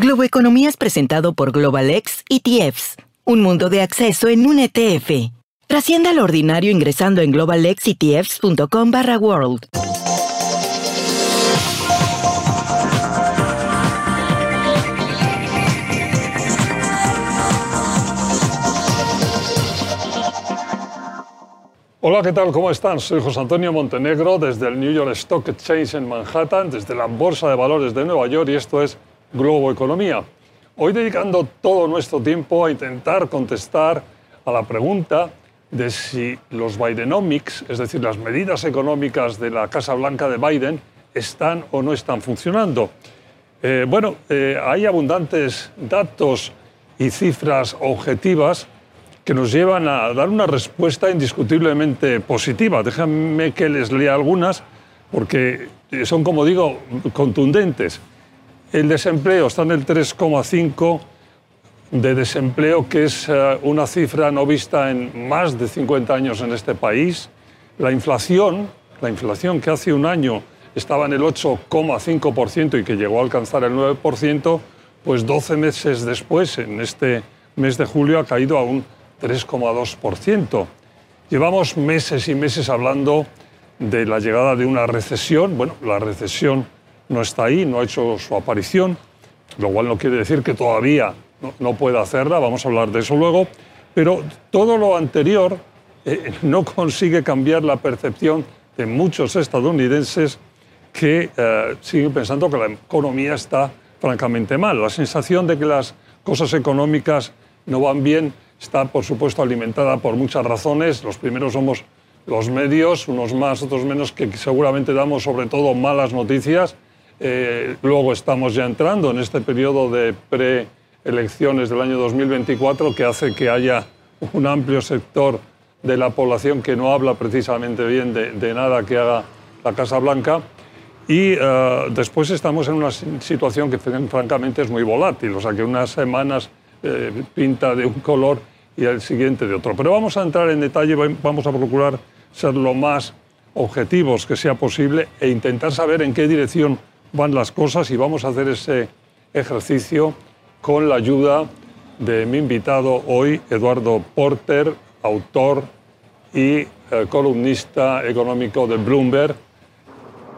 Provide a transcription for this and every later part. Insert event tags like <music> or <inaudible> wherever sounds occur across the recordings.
Globo Economía es presentado por GlobalX ETFs, un mundo de acceso en un ETF. Trascienda lo ordinario ingresando en globalxetfs.com barra world. Hola, ¿qué tal? ¿Cómo están? Soy José Antonio Montenegro desde el New York Stock Exchange en Manhattan, desde la Bolsa de Valores de Nueva York y esto es Globo Economía. Hoy dedicando todo nuestro tiempo a intentar contestar a la pregunta de si los Bidenomics, es decir, las medidas económicas de la Casa Blanca de Biden, están o no están funcionando. Eh, bueno, eh, hay abundantes datos y cifras objetivas que nos llevan a dar una respuesta indiscutiblemente positiva. Déjenme que les lea algunas porque son, como digo, contundentes. El desempleo está en el 3,5 de desempleo, que es eh, una cifra no vista en más de 50 años en este país. La inflación, la inflación que hace un año estaba en el 8,5% y que llegó a alcanzar el 9%, pues 12 meses después, en este mes de julio, ha caído a un 3,2%. Llevamos meses y meses hablando de la llegada de una recesión. Bueno, la recesión no está ahí, no ha hecho su aparición, lo cual no quiere decir que todavía no, pueda hacerla, vamos a hablar de eso luego, pero todo lo anterior eh, <laughs> no consigue cambiar la percepción de muchos estadounidenses que eh, siguen pensando que la economía está francamente mal. La sensación de que las cosas económicas no van bien está, por supuesto, alimentada por muchas razones. Los primeros somos los medios, unos más, otros menos, que seguramente damos sobre todo malas noticias eh, luego estamos ya entrando en este periodo de preelecciones del año 2024 que hace que haya un amplio sector de la población que no habla precisamente bien de, nada que haga la Casa Blanca. Y eh, después estamos en una situación que francamente es muy volátil, o sea que unas semanas eh, pinta de un color y el siguiente de otro. Pero vamos a entrar en detalle, vamos a procurar ser lo más objetivos que sea posible e intentar saber en qué dirección van las cosas y vamos a hacer ese ejercicio con la ayuda de mi invitado hoy, Eduardo Porter, autor y eh, columnista económico de Bloomberg.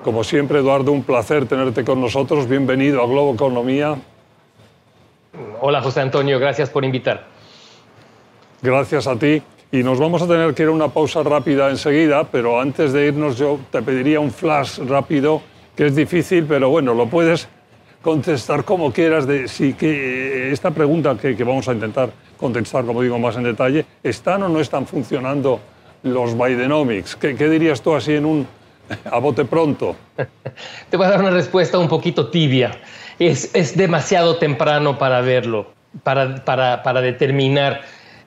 Como siempre, Eduardo, un placer tenerte con nosotros. Bienvenido a Globo Economía. Hola, José Antonio, gracias por invitar. Gracias a ti. Y nos vamos a tener que ir a una pausa rápida enseguida, pero antes de irnos yo te pediría un flash rápido que es difícil, pero bueno, lo puedes contestar como quieras. De, si que esta pregunta que, vamos a intentar contestar, como digo, más en detalle, ¿están o no están funcionando los Bidenomics? ¿Qué, qué dirías tú así en un a bote pronto? <laughs> Te voy a dar una respuesta un poquito tibia. Es, es demasiado temprano para verlo, para, para, para determinar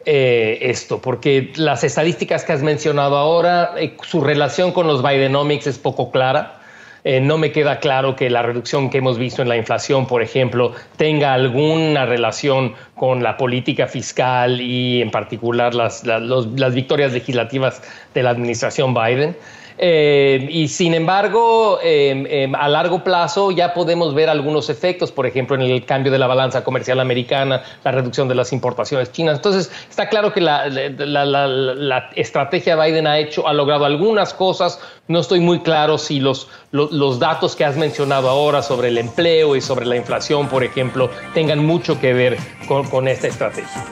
eh, esto, porque las estadísticas que has mencionado ahora, eh, su relación con los Bidenomics es poco clara. Eh, no me queda claro que la reducción que hemos visto en la inflación, por ejemplo, tenga alguna relación con la política fiscal y en particular las, las victorias legislativas de la administración Biden. Eh, y sin embargo, em, em, a largo plazo ya podemos ver algunos efectos, por ejemplo, en el cambio de la balanza comercial americana, la reducción de las importaciones chinas. Entonces, está claro que la, la, estrategia Biden ha hecho, ha logrado algunas cosas. No estoy muy claro si los, los, datos que has mencionado ahora sobre el empleo y sobre la inflación, por ejemplo, tengan mucho que ver con, con esta estrategia.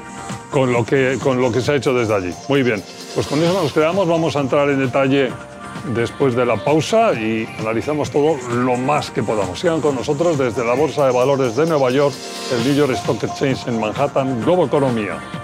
Con lo, que, con lo que se ha hecho desde allí. Muy bien. Pues con eso nos quedamos. Vamos a entrar en detalle después de la pausa y analizamos todo lo más que podamos. Sigan con nosotros desde la Bolsa de Valores de Nueva York, el New York Stock Exchange en Manhattan, Globo Economía.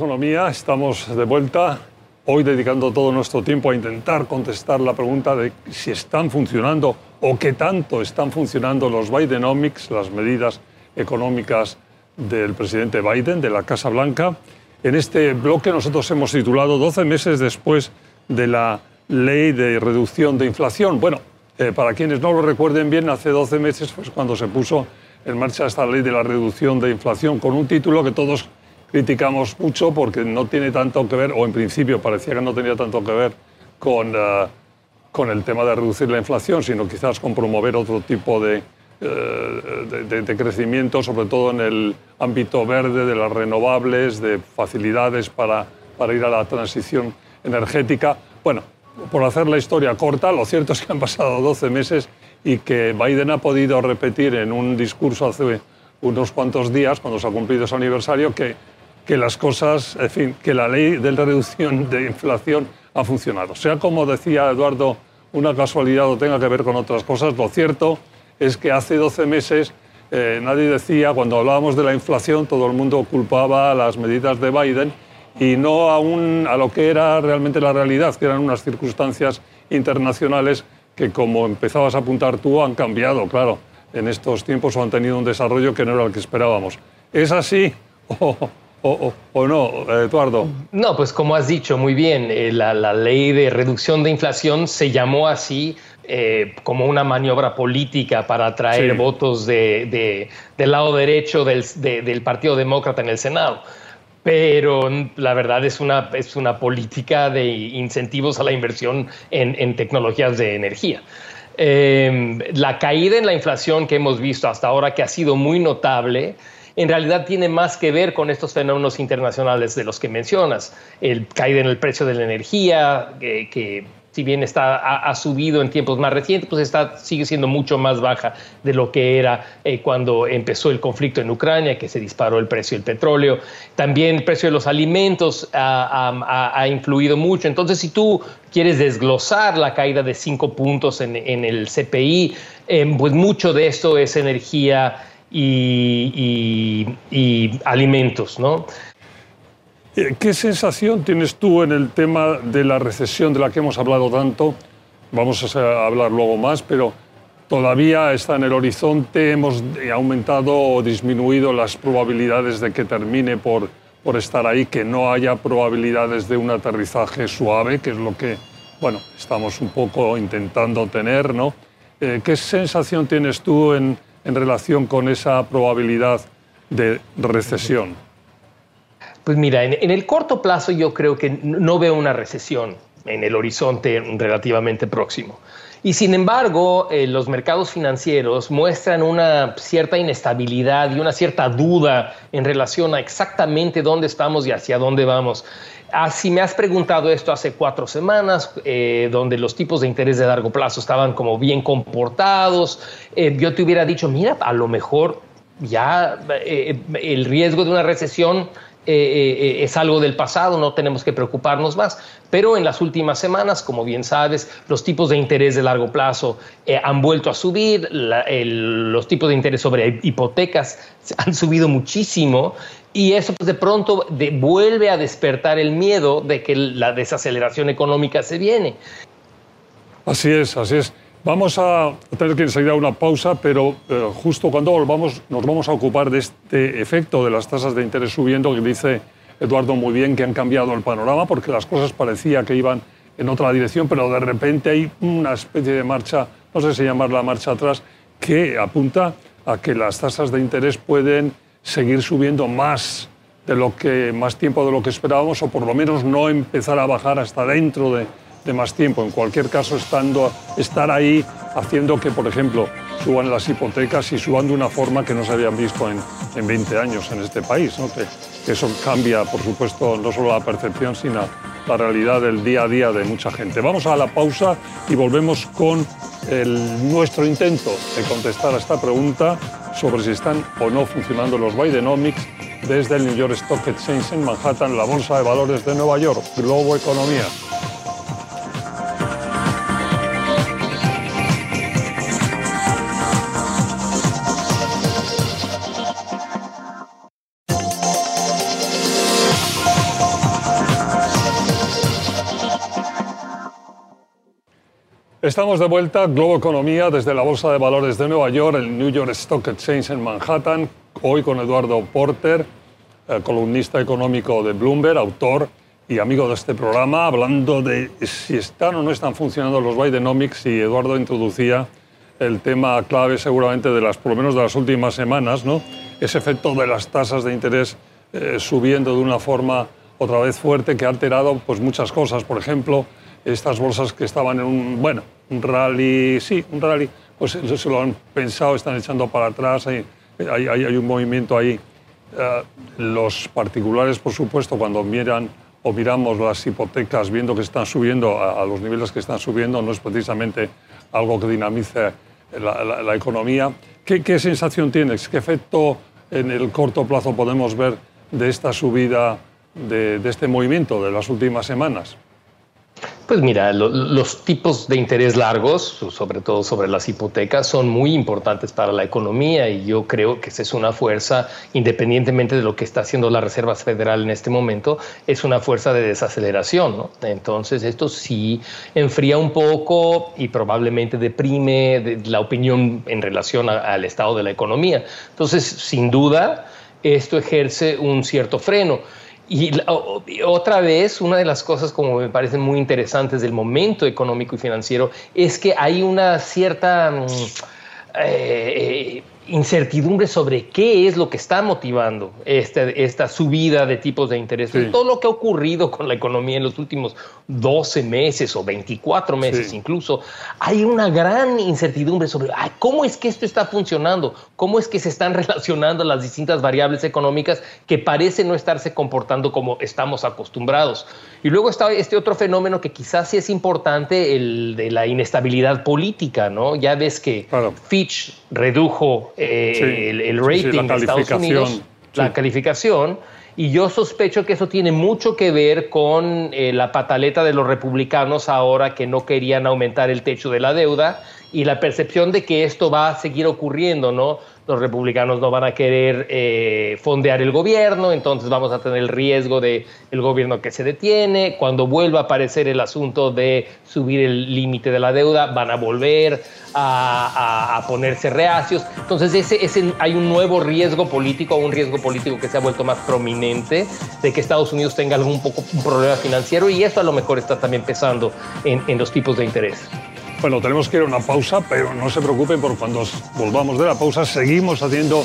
Economía, estamos de vuelta, hoy dedicando todo nuestro tiempo a intentar contestar la pregunta de si están funcionando o qué tanto están funcionando los Bidenomics, las medidas económicas del presidente Biden, de la Casa Blanca. En este bloque nosotros hemos titulado 12 meses después de la ley de reducción de inflación. Bueno, eh, para quienes no lo recuerden bien, hace 12 meses fue cuando se puso en marcha esta ley de la reducción de inflación con un título que todos criticamos mucho porque no tiene tanto que ver, o en principio parecía que no tenía tanto que ver con, eh, con el tema de reducir la inflación, sino quizás con promover otro tipo de, eh, de, crecimiento, sobre todo en el ámbito verde, de las renovables, de facilidades para, para ir a la transición energética. Bueno, por hacer la historia corta, lo cierto <laughs> es que han pasado 12 meses y que Biden ha podido repetir en un discurso hace unos cuantos días, cuando se ha cumplido ese aniversario, que que las cosas, en fin, que la ley de reducción de inflación ha funcionado. Sea como decía Eduardo, una casualidad o tenga que ver con otras cosas, lo cierto es que hace 12 meses eh, nadie decía, cuando hablábamos de la inflación, todo el mundo culpaba las medidas de Biden y no aún a lo que era realmente la realidad, que eran unas circunstancias internacionales que, como empezabas a apuntar tú, han cambiado, claro, en estos tiempos o han tenido un desarrollo que no era el que esperábamos. ¿Es así? <laughs> o, no, Eduardo? No, pues como has dicho muy bien, eh, la, ley de reducción de inflación se llamó así eh, como una maniobra política para atraer votos de, del lado derecho del, del, Partido Demócrata en el Senado. Pero la verdad es una, es una política de incentivos a la inversión en, en tecnologías de energía. Eh, la caída en la inflación que hemos visto hasta ahora, que ha sido muy notable, en realidad tiene más que ver con estos fenómenos internacionales de los que mencionas. El caída en el precio de la energía, que si bien está, ha, subido en tiempos más recientes, pues está, sigue siendo mucho más baja de lo que era eh, cuando empezó el conflicto en Ucrania, que se disparó el precio del petróleo. También el precio de los alimentos ha, influido mucho. Entonces, si tú quieres desglosar la caída de cinco puntos en, el CPI, eh, pues mucho de esto es energía y, alimentos, ¿no? Eh, ¿Qué sensación tienes tú en el tema de la recesión de la que hemos hablado tanto? Vamos a hablar luego más, pero todavía está en el horizonte. Hemos aumentado o disminuido las probabilidades de que termine por, por estar ahí, que no haya probabilidades de un aterrizaje suave, que es lo que, bueno, estamos un poco intentando tener, ¿no? Eh, ¿Qué sensación tienes tú en, en relación con esa probabilidad de recesión? Pues mira, en, el corto plazo yo creo que no veo una recesión en el horizonte relativamente próximo. Y sin embargo, eh, los mercados financieros muestran una cierta inestabilidad y una cierta duda en relación a exactamente dónde estamos y hacia dónde vamos. Ah, me has preguntado esto hace cuatro semanas, eh, donde los tipos de interés de largo plazo estaban como bien comportados. Eh, yo te hubiera dicho, mira, a lo mejor ya el riesgo de una recesión eh, eh, es algo del pasado, no tenemos que preocuparnos más. Pero en las últimas semanas, como bien sabes, los tipos de interés de largo plazo eh, han vuelto a subir, los tipos de interés sobre hipotecas han subido muchísimo y eso pues, de pronto vuelve a despertar el miedo de que la desaceleración económica se viene. Así es, así es. Vamos a tener que enseguida una pausa, pero justo cuando volvamos nos vamos a ocupar de este efecto de las tasas de interés subiendo, que dice Eduardo muy bien que han cambiado el panorama, porque las cosas parecía que iban en otra dirección, pero de repente hay una especie de marcha, no sé si llamarla marcha atrás, que apunta a que las tasas de interés pueden seguir subiendo más de lo que más tiempo de lo que esperábamos o por lo menos no empezar a bajar hasta dentro de de más tiempo. En cualquier caso, estando, estar ahí haciendo que, por ejemplo, suban las hipotecas y suban de una forma que no se habían visto en, en 20 años en este país. ¿no? Que, eso cambia, por supuesto, no solo la percepción, sino la realidad del día a día de mucha gente. Vamos a la pausa y volvemos con el, nuestro intento de contestar a esta pregunta sobre si están o no funcionando los Bidenomics desde el New York Stock Exchange en Manhattan, la Bolsa de Valores de Nueva York, Globo Economía. Estamos de vuelta, Globo Economía, desde la Bolsa de Valores de Nueva York, el New York Stock Exchange en Manhattan, hoy con Eduardo Porter, eh, columnista económico de Bloomberg, autor y amigo de este programa, hablando de si están o no están funcionando los Bidenomics y Eduardo introducía el tema clave seguramente de las, por lo menos de las últimas semanas, ¿no? ese efecto de las tasas de interés eh, subiendo de una forma otra vez fuerte que ha alterado pues, muchas cosas. Por ejemplo, estas bolsas que estaban en un, bueno, un rally, sí, un rally, pues se lo han pensado, están echando para atrás, hay, hay, hay un movimiento ahí. Eh, los particulares, por supuesto, cuando miran o miramos las hipotecas viendo que están subiendo a, los niveles que están subiendo, no es precisamente algo que dinamice la, economía. ¿Qué, ¿Qué, sensación tienes? ¿Qué efecto en el corto plazo podemos ver de esta subida, de, de este movimiento de las últimas semanas? Pues mira, los tipos de interés largos, sobre todo sobre las hipotecas, son muy importantes para la economía y yo creo que esa es una fuerza, independientemente de lo que está haciendo la Reserva Federal en este momento, es una fuerza de desaceleración. ¿no? Entonces esto sí enfría un poco y probablemente deprime la opinión en relación al estado de la economía. Entonces, sin duda, esto ejerce un cierto freno. Y, otra vez, una de las cosas como me parecen muy interesantes del momento económico y financiero es que hay una cierta... Mm, eh, incertidumbre sobre qué es lo que está motivando este, esta subida de tipos de interés. Todo lo que ha ocurrido con la economía en los últimos 12 meses o 24 meses incluso, hay una gran incertidumbre sobre cómo es que esto está funcionando, cómo es que se están <laughs> relacionando las distintas variables económicas que parecen no estarse comportando como estamos acostumbrados. Y luego está este otro fenómeno que quizás sí es importante, el de la inestabilidad política, ¿no? Ya ves que Fitch redujo eh, el, rating de Estados Unidos, la calificación, y yo sospecho que eso tiene mucho que ver con eh, la pataleta de los republicanos ahora que no querían aumentar el techo de la deuda y la percepción de que esto va a seguir ocurriendo, ¿no? Los republicanos no van a querer eh, fondear el gobierno, entonces vamos a tener el riesgo de el gobierno que se detiene. Cuando vuelva a aparecer el asunto de subir el límite de la deuda, van a volver a, ponerse reacios. Entonces ese, hay un nuevo riesgo político, un riesgo político que se ha vuelto más prominente de que Estados Unidos tenga algún poco un problema financiero y eso a lo mejor está también pesando en los tipos de interés. Bueno, tenemos que ir a una pausa, pero no se preocupen porque cuando volvamos de la pausa seguimos haciendo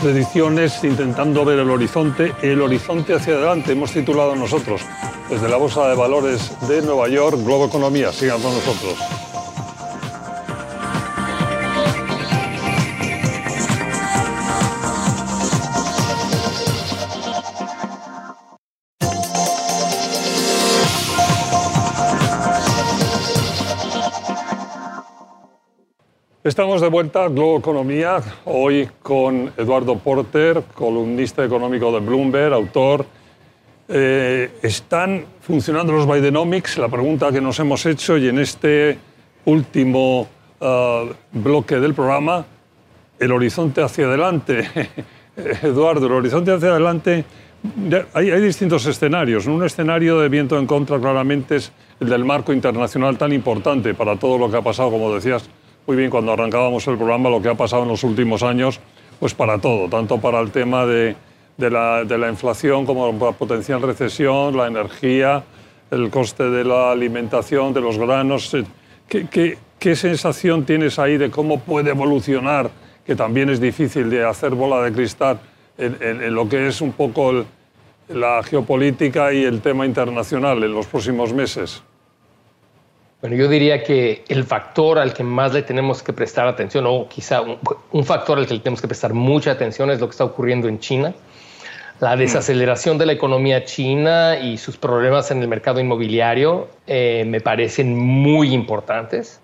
predicciones, intentando ver el horizonte, el horizonte hacia adelante. Hemos titulado nosotros desde la Bolsa de Valores de Nueva York, Globo Economía. Sigan con nosotros. Estamos de vuelta a Globo Economía, hoy con Eduardo Porter, columnista económico de Bloomberg, autor. Eh, ¿Están funcionando los Bidenomics? La pregunta que nos hemos hecho y en este último uh, bloque del programa, el horizonte hacia adelante. <laughs> Eduardo, el horizonte hacia adelante, hay, hay distintos escenarios. Un escenario de viento en contra claramente es el del marco internacional tan importante para todo lo que ha pasado, como decías, muy bien cuando arrancábamos el programa lo que ha pasado en los últimos años, pues para todo, tanto para el tema de, la, inflación como la potencial recesión, la energía, el coste de la alimentación, de los granos. Eh, ¿Qué, sensación tienes ahí de cómo puede evolucionar, que también es difícil de hacer bola de cristal, en, lo que es un poco la geopolítica y el tema internacional en los próximos meses? Bueno, yo diría que el factor al que más le tenemos que prestar atención, o quizá un, factor al que le tenemos que prestar mucha atención, es lo que está ocurriendo en China. La mm. desaceleración de la economía china y sus problemas en el mercado inmobiliario eh, me parecen muy importantes.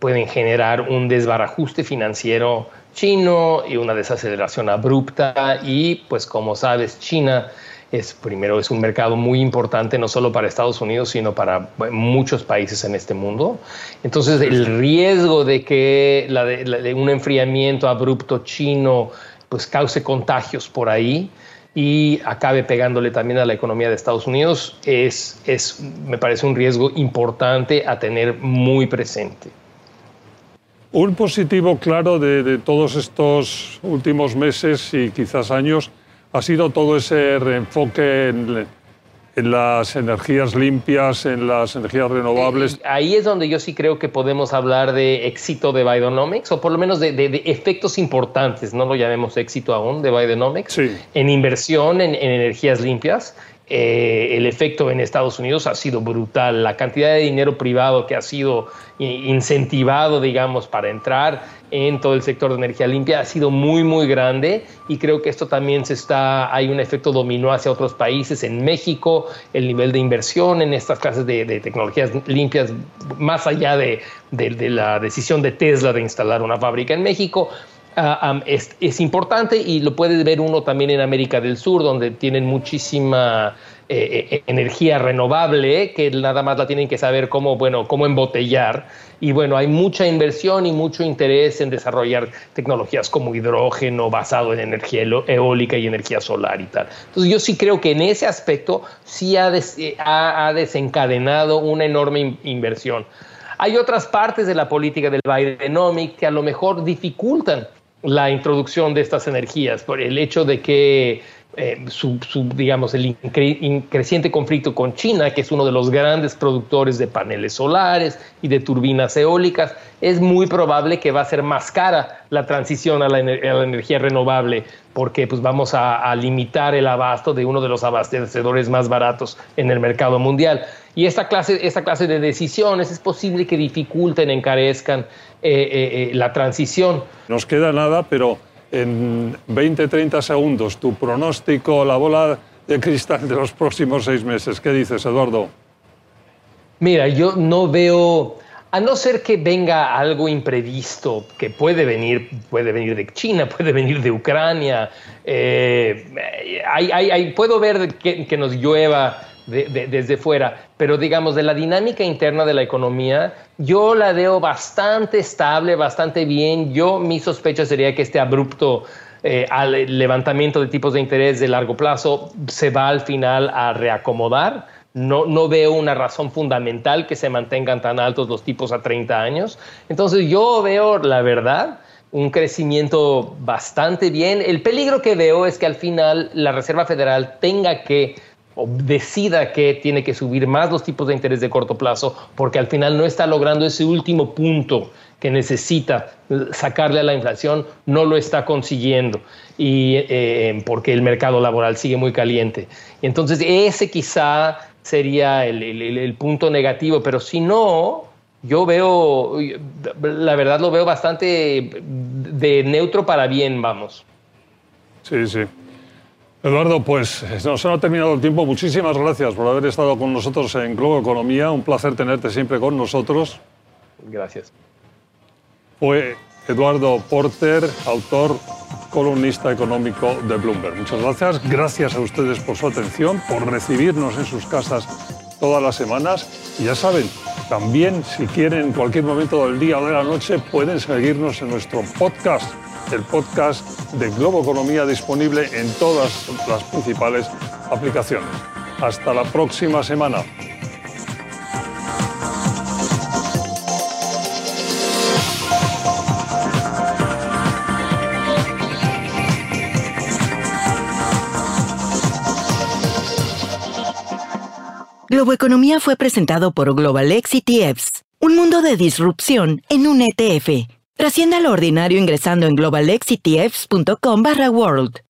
Pueden generar un desbarajuste financiero chino y una desaceleración abrupta. Y, pues, como sabes, China es primero es un mercado muy importante no solo para Estados Unidos sino para muchos países en este mundo. Entonces el riesgo de que la de, un enfriamiento abrupto chino pues cause contagios por ahí y acabe pegándole también a la economía de Estados Unidos es, es me parece un riesgo importante a tener muy presente. Un positivo claro de, de todos estos últimos meses y quizás años ha sido todo ese reenfoque en, las energías limpias, en las energías renovables. Eh, ahí es donde yo sí creo que podemos hablar de éxito de Bidenomics, o por lo menos de, efectos importantes, no lo llamemos éxito aún, de Bidenomics, en inversión en energías limpias eh, el efecto en Estados Unidos ha sido brutal. La cantidad de dinero privado que ha sido incentivado, digamos, para entrar en todo el sector de energía limpia ha sido muy, muy grande y creo que esto también se está, hay un efecto dominó hacia otros países. En México, el nivel de inversión en estas clases de, tecnologías limpias, más allá de, de la decisión de Tesla de instalar una fábrica en México, Ah, es, importante y lo puede ver uno también en América del Sur, donde tienen muchísima eh, eh, energía renovable, que nada más la tienen que saber cómo, bueno, cómo embotellar. Y bueno, hay mucha inversión y mucho interés en desarrollar tecnologías como hidrógeno basado en energía eólica y energía solar y tal. Entonces yo sí creo que en ese aspecto sí ha, ha desencadenado una enorme inversión. Hay otras partes de la política del Bidenomics que a lo mejor dificultan la introducción de estas energías, por el hecho de que eh, su, digamos, el creciente conflicto con China, que es uno de los grandes productores de paneles solares y de turbinas eólicas, es muy probable que va a ser más cara la transición a la, energía renovable, porque pues, vamos a, limitar el abasto de uno de los abastecedores más baratos en el mercado mundial. Y esta clase, esta clase de decisiones es posible que dificulten, encarezcan eh, eh, la transición. Nos queda nada, pero en 20, 30 segundos tu pronóstico, la bola de cristal de los próximos seis meses. ¿Qué dices, Eduardo? Mira, yo no veo, a no ser que venga algo imprevisto, que puede venir, puede venir de China, <laughs> puede venir de Ucrania, eh, puedo ver que nos llueva desde fuera, pero digamos de la dinámica interna de la economía, yo la veo bastante estable, bastante bien. Yo mi sospecha sería que este abrupto eh, al levantamiento de tipos de interés de largo plazo se va al final a reacomodar. No, no veo una razón fundamental que se mantengan tan altos los tipos a 30 años. Entonces yo veo, la verdad, un crecimiento bastante bien. El peligro que veo es que al final la Reserva Federal tenga que decida que tiene que subir más los tipos de interés de corto plazo porque al final no está logrando ese último punto que necesita sacarle a la inflación, no lo está consiguiendo y eh, porque el mercado laboral sigue muy caliente. Entonces ese quizá sería el, punto negativo, pero si no, yo veo, la verdad lo veo bastante de neutro para bien, vamos. Sí, sí. Eduardo, pues nos ha terminado el tiempo. Muchísimas gracias por haber estado con nosotros en Globo Economía. Un placer tenerte siempre con nosotros. Gracias. Fue Eduardo Porter, autor, columnista económico de Bloomberg. Muchas gracias. Gracias a ustedes por su atención, por recibirnos en sus casas todas las semanas. Y ya saben, también si quieren en cualquier momento del día o de la noche pueden seguirnos en nuestro podcast el podcast de Globo Economía disponible en todas las principales aplicaciones. Hasta la próxima semana. Globo Economía fue presentado por Global X ETFs, un mundo de disrupción en un ETF Trascienda lo ordinario ingresando en globalexitfs.com barra world.